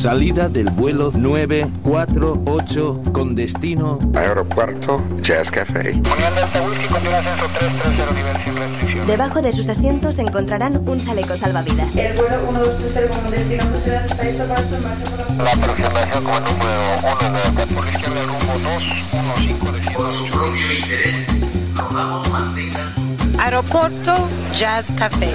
Salida del vuelo 948 con destino Aeropuerto Jazz Café. Debajo de sus asientos encontrarán un chaleco salvavidas. El vuelo 1230 con destino por la aproximación como número 1 de por la izquierda rumbo 215 de Por su propio interés, rogamos mantengan su... Aeropuerto Jazz Café.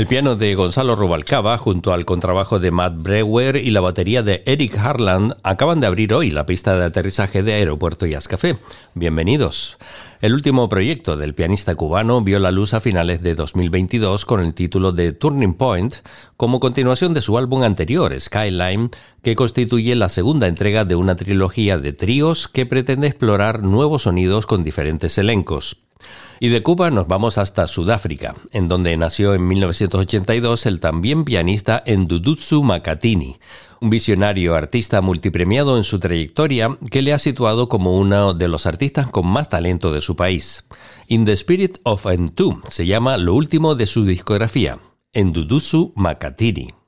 El piano de Gonzalo Rubalcaba junto al contrabajo de Matt Brewer y la batería de Eric Harland acaban de abrir hoy la pista de aterrizaje de Aeropuerto Jazz Café. Bienvenidos. El último proyecto del pianista cubano vio la luz a finales de 2022 con el título de Turning Point, como continuación de su álbum anterior, Skyline, que constituye la segunda entrega de una trilogía de tríos que pretende explorar nuevos sonidos con diferentes elencos. Y de Cuba nos vamos hasta Sudáfrica, en donde nació en 1982 el también pianista Ndudutsu Makatini, un visionario artista multipremiado en su trayectoria que le ha situado como uno de los artistas con más talento de su país. In the Spirit of Ntu se llama lo último de su discografía, Ndudutsu Makatini.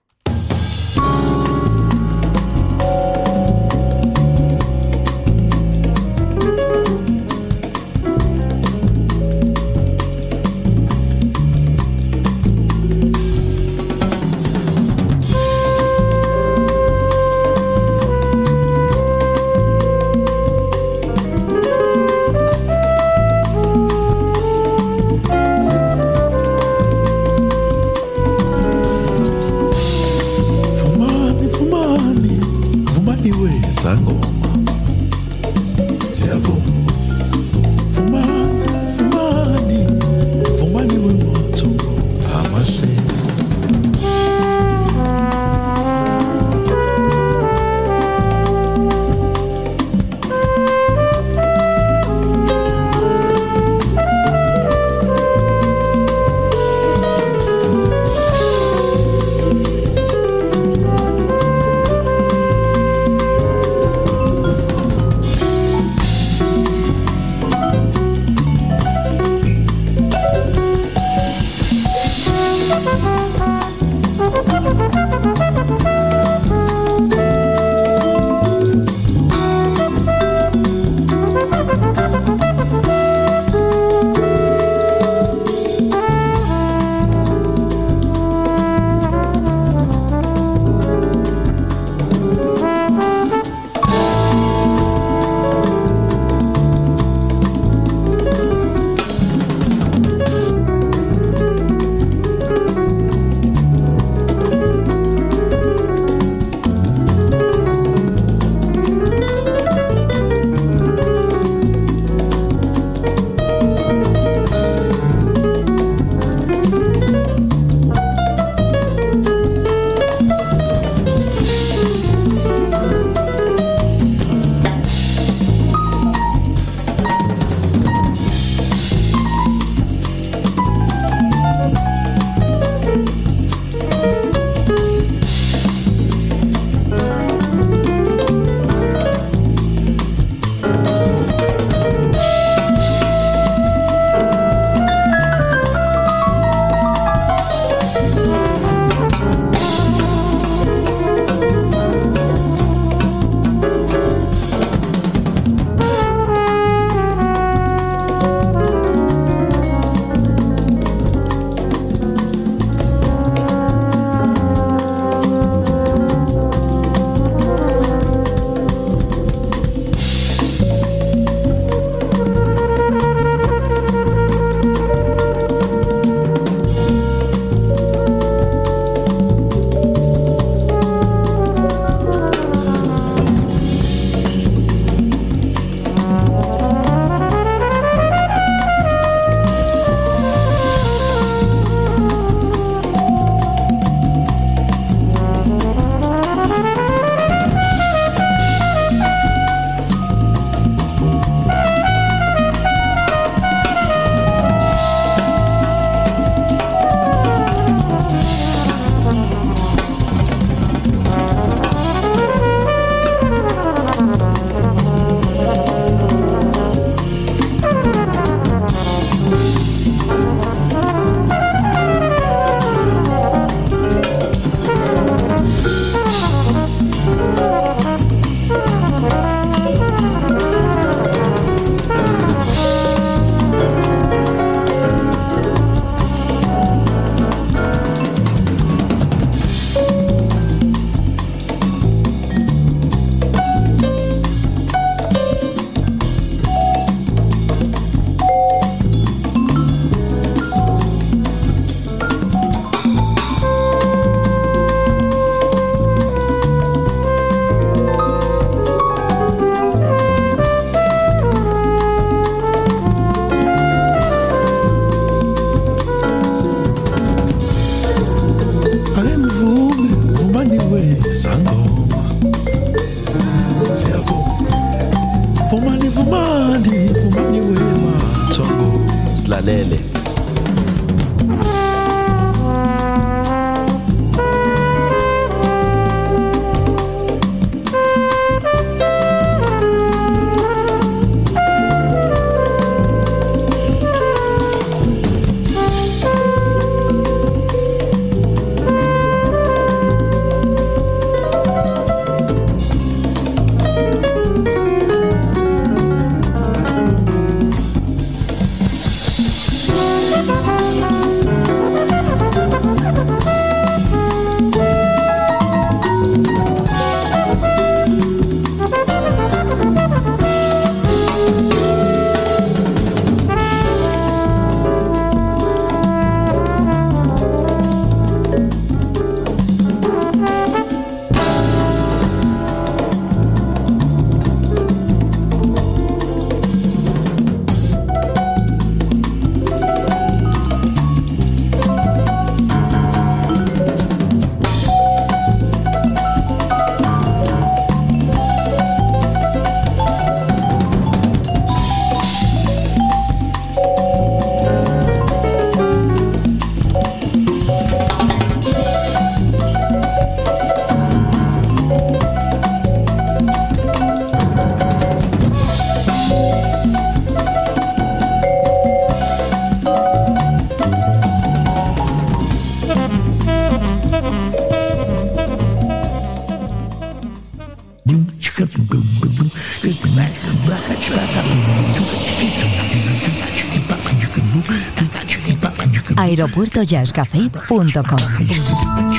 aeropuertojazzcafé.com.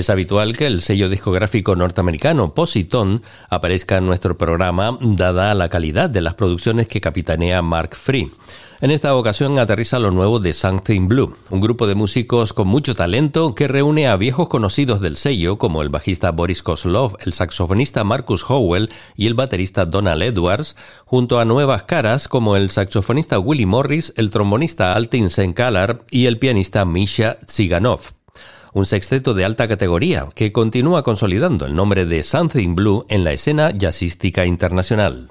Es habitual que el sello discográfico norteamericano Positone aparezca en nuestro programa, dada la calidad de las producciones que capitanea Mark Free. En esta ocasión aterriza lo nuevo de Something Blue, un grupo de músicos con mucho talento que reúne a viejos conocidos del sello como el bajista Boris Kozlov, el saxofonista Marcus Howell y el baterista Donald Edwards, junto a nuevas caras como el saxofonista Willie Morris, el trombonista Altin Senkalar y el pianista Misha Tsiganov un sexteto de alta categoría que continúa consolidando el nombre de Something Blue en la escena jazzística internacional.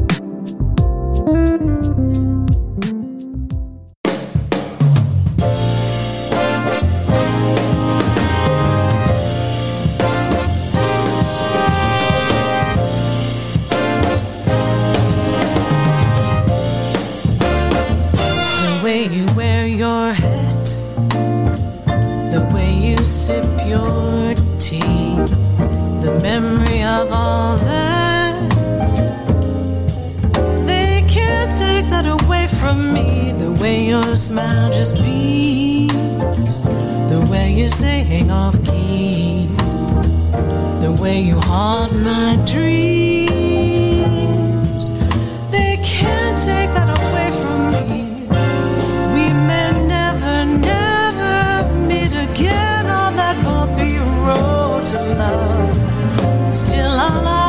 get away from me. The way your smile just beams, the way you sing off key, the way you haunt my dreams. They can't take that away from me. We may never, never meet again on that bumpy road to love. Still, I love.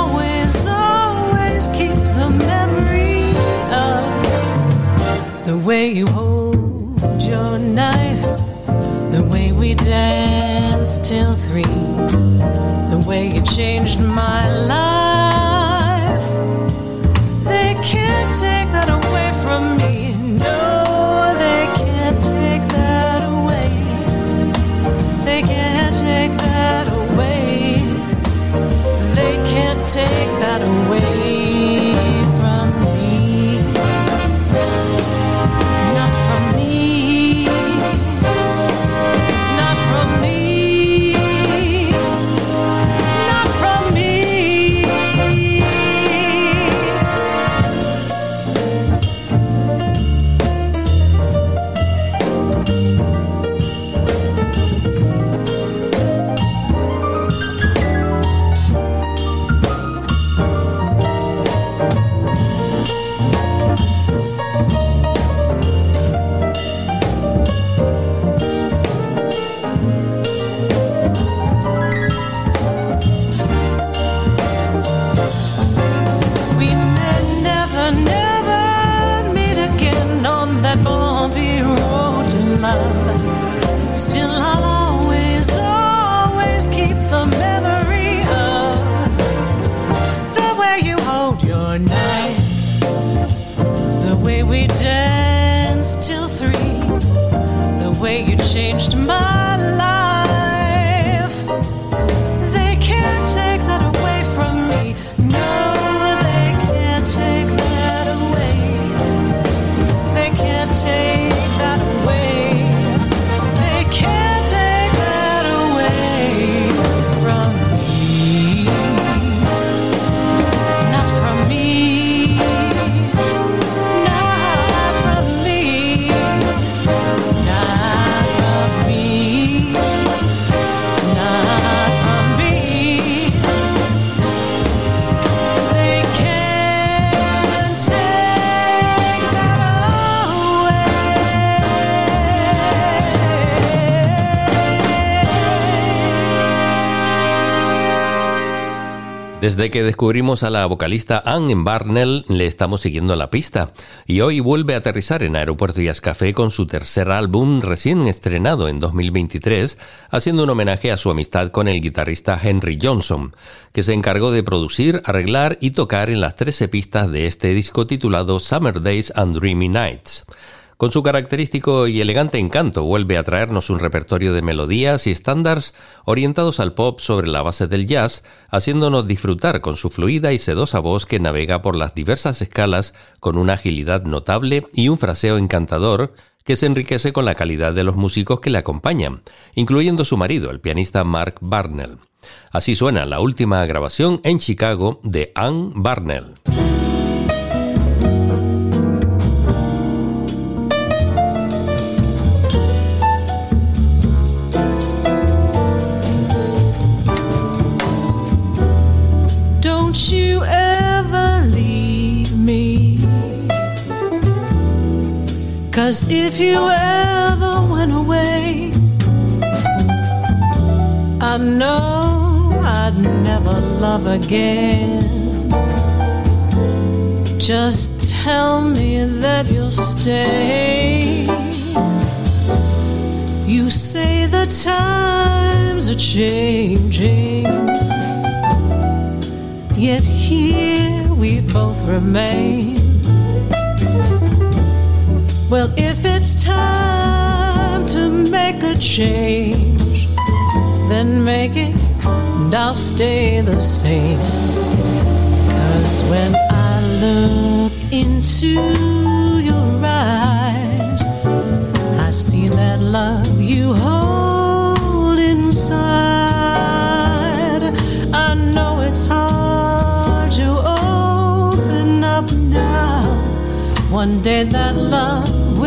way you hold your knife, the way we danced till three, the way you changed my life. They can't take Desde que descubrimos a la vocalista Anne Barnell, le estamos siguiendo la pista. Y hoy vuelve a aterrizar en Aeropuerto Jazz Café con su tercer álbum recién estrenado en 2023, haciendo un homenaje a su amistad con el guitarrista Henry Johnson, que se encargó de producir, arreglar y tocar en las 13 pistas de este disco titulado Summer Days and Dreamy Nights. Con su característico y elegante encanto vuelve a traernos un repertorio de melodías y estándares orientados al pop sobre la base del jazz, haciéndonos disfrutar con su fluida y sedosa voz que navega por las diversas escalas con una agilidad notable y un fraseo encantador que se enriquece con la calidad de los músicos que le acompañan, incluyendo su marido, el pianista Mark Barnell. Así suena la última grabación en Chicago de Anne Barnell. as if you ever went away. I know I'd never love again. Just tell me that you'll stay. You say the times are changing, yet here we both remain well, if it's time to make a change, then make it and I'll stay the same. Cause when I look into your eyes, I see that love you hold inside. I know it's hard to open up now. One day that love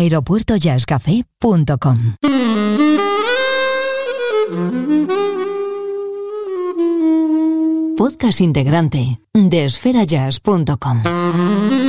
aeropuertojazzcafé.com. Podcast integrante de esferajazz.com.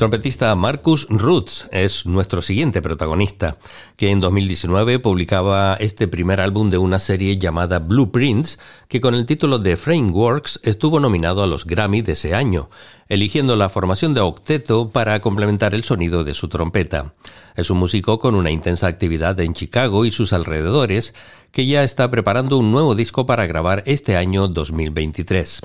trompetista Marcus Roots es nuestro siguiente protagonista, que en 2019 publicaba este primer álbum de una serie llamada Blueprints, que con el título de Frameworks estuvo nominado a los Grammy de ese año, eligiendo la formación de octeto para complementar el sonido de su trompeta. Es un músico con una intensa actividad en Chicago y sus alrededores, que ya está preparando un nuevo disco para grabar este año 2023.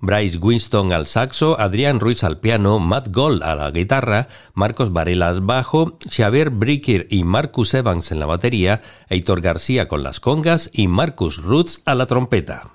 Bryce Winston al saxo, Adrián Ruiz al piano, Matt Gold a la guitarra, Marcos Varela al bajo, Xavier Bricker y Marcus Evans en la batería, Heitor García con las congas y Marcus Roots a la trompeta.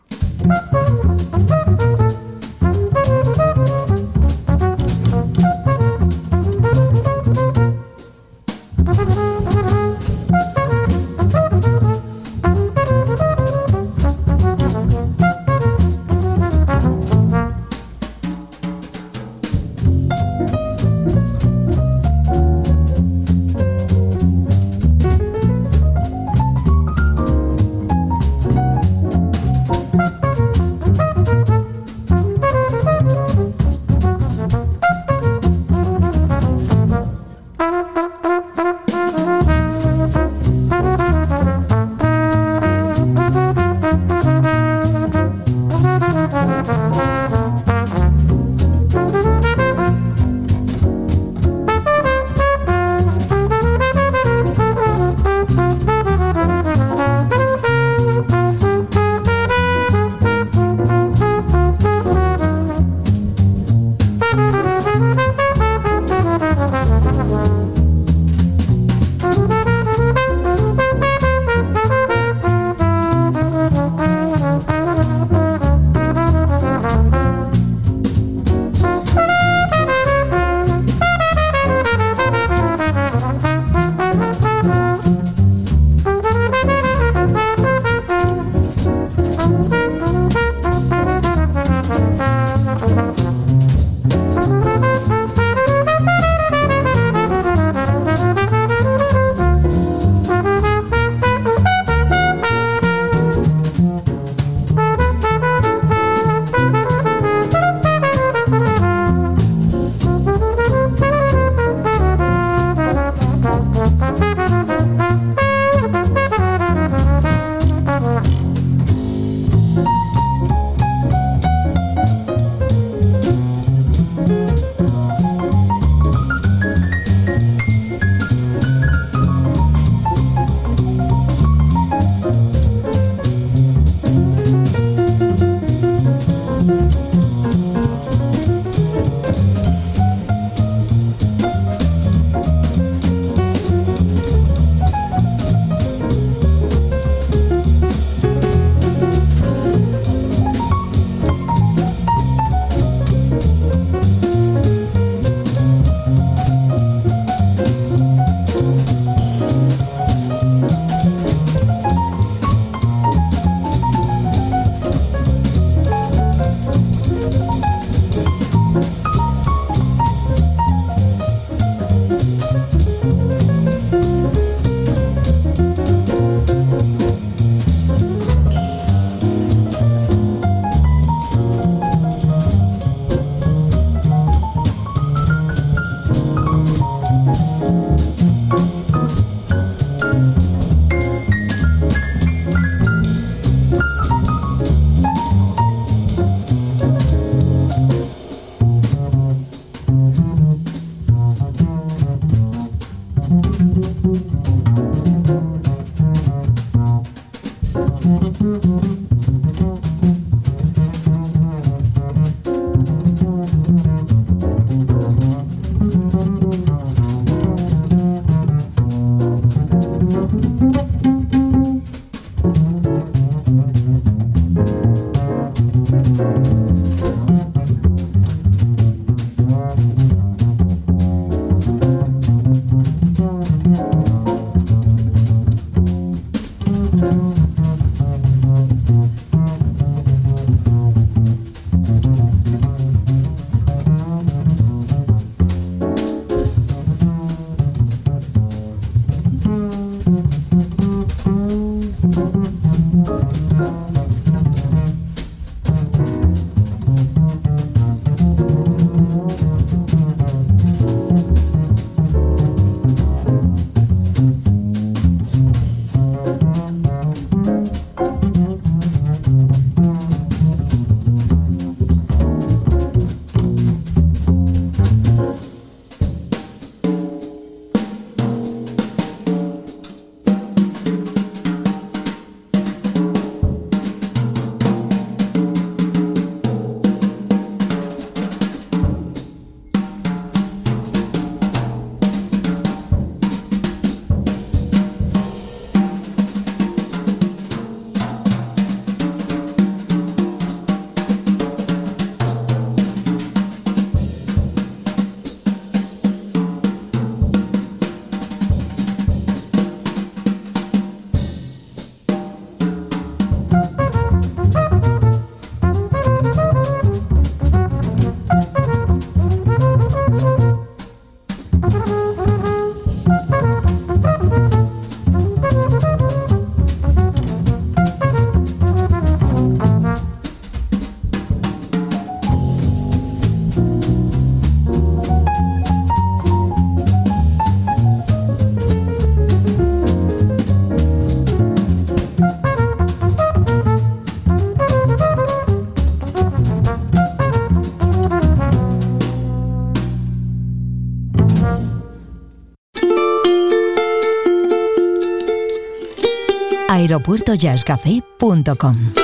aeropuertojazzcafé.com.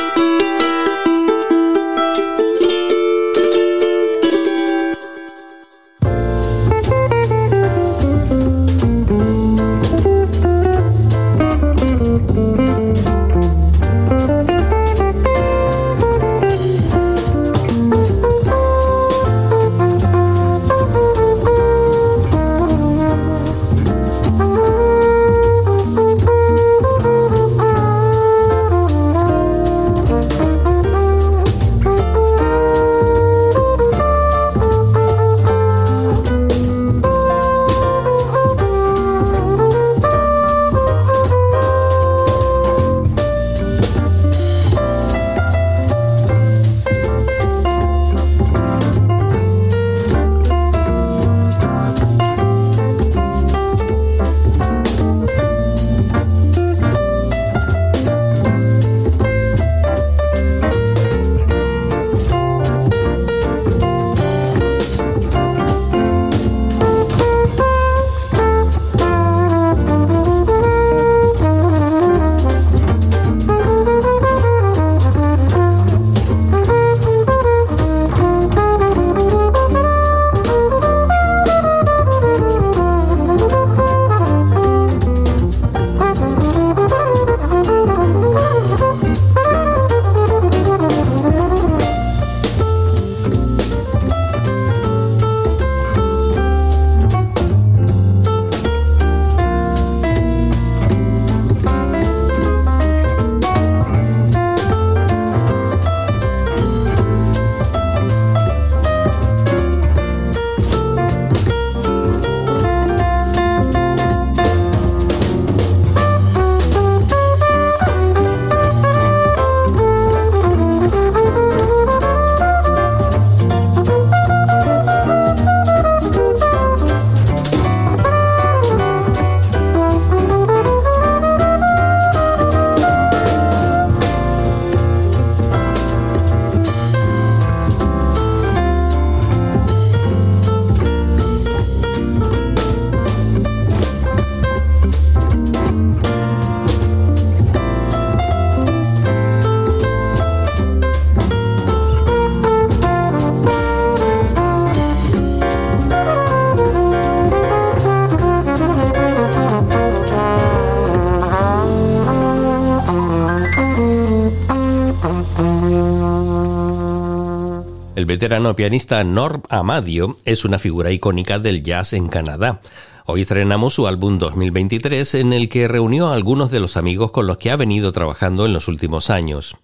veterano pianista Norm Amadio es una figura icónica del jazz en Canadá. Hoy estrenamos su álbum 2023 en el que reunió a algunos de los amigos con los que ha venido trabajando en los últimos años.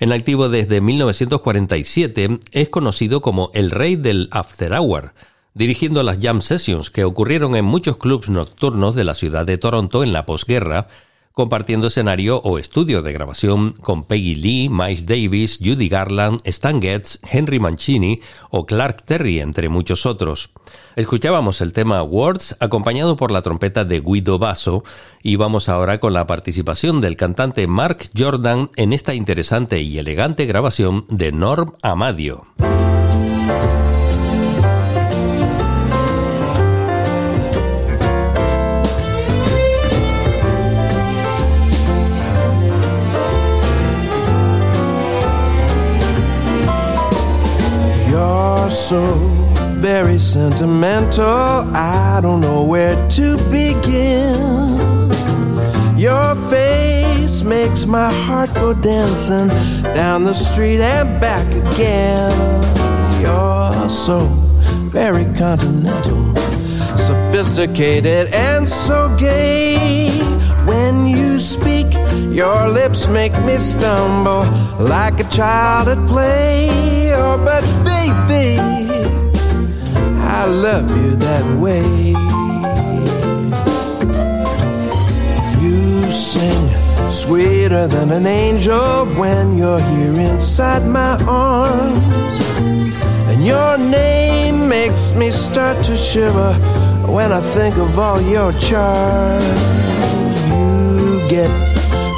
En activo desde 1947, es conocido como el rey del After Hour, dirigiendo las jam sessions que ocurrieron en muchos clubs nocturnos de la ciudad de Toronto en la posguerra, compartiendo escenario o estudio de grabación con Peggy Lee, Miles Davis, Judy Garland, Stan Getz, Henry Mancini o Clark Terry, entre muchos otros. Escuchábamos el tema Words acompañado por la trompeta de Guido Basso y vamos ahora con la participación del cantante Mark Jordan en esta interesante y elegante grabación de Norm Amadio. So very sentimental. I don't know where to begin. Your face makes my heart go dancing down the street and back again. You're so very continental, sophisticated, and so gay. When you speak, your lips make me stumble like a child at play. Oh, but baby, I love you that way. You sing sweeter than an angel when you're here inside my arms. And your name makes me start to shiver when I think of all your charms. You get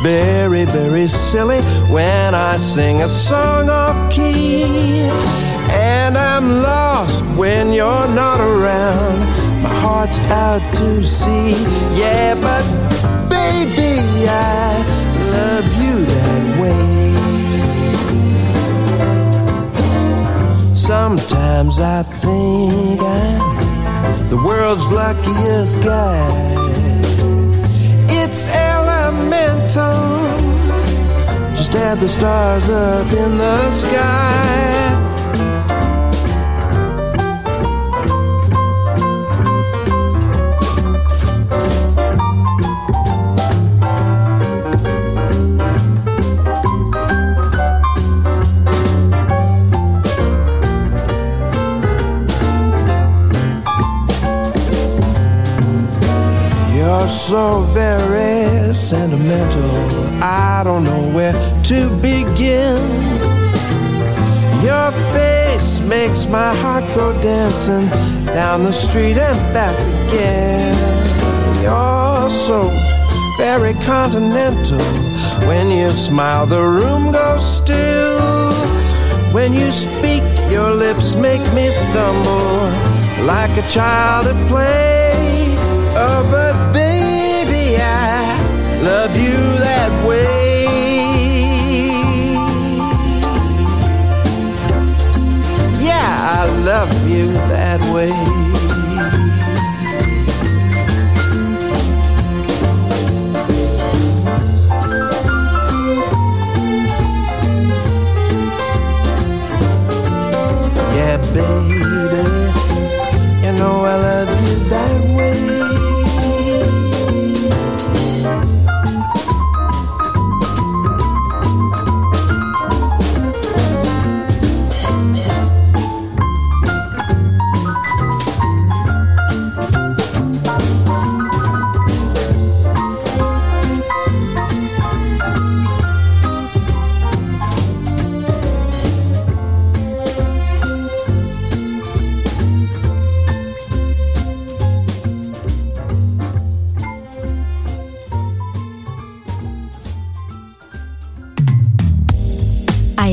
very, very silly when I sing a song off key. And I'm lost when you're not around. My heart's out to sea. Yeah, but baby, I love you that way. Sometimes I think I'm the world's luckiest guy. It's. Just add the stars up in the sky. You're so very sentimental. I don't know where to begin. Your face makes my heart go dancing down the street and back again. You're so very continental. When you smile, the room goes still. When you speak, your lips make me stumble like a child at play. But baby, I love you that way. Yeah, I love you that way.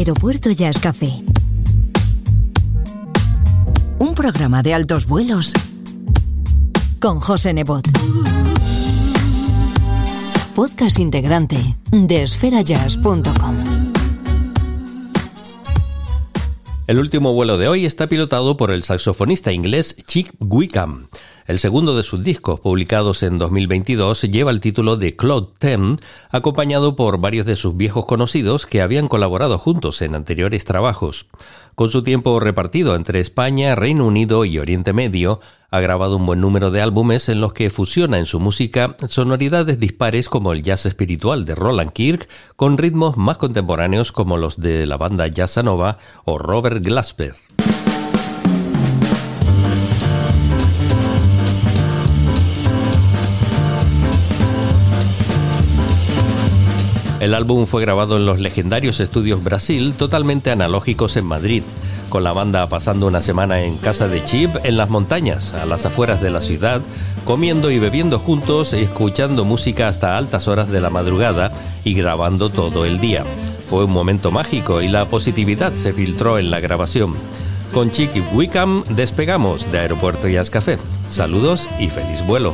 Aeropuerto Jazz Café. Un programa de altos vuelos con José Nebot. Podcast integrante de esferajazz.com. El último vuelo de hoy está pilotado por el saxofonista inglés Chick Wickham. El segundo de sus discos, publicados en 2022, lleva el título de Claude Tem, acompañado por varios de sus viejos conocidos que habían colaborado juntos en anteriores trabajos. Con su tiempo repartido entre España, Reino Unido y Oriente Medio, ha grabado un buen número de álbumes en los que fusiona en su música sonoridades dispares como el jazz espiritual de Roland Kirk con ritmos más contemporáneos como los de la banda Jazzanova o Robert Glasper. El álbum fue grabado en los legendarios estudios Brasil, totalmente analógicos en Madrid, con la banda pasando una semana en casa de Chip en las montañas, a las afueras de la ciudad, comiendo y bebiendo juntos, escuchando música hasta altas horas de la madrugada y grabando todo el día. Fue un momento mágico y la positividad se filtró en la grabación. Con Chicky Wickham despegamos de Aeropuerto Jazz. Saludos y feliz vuelo.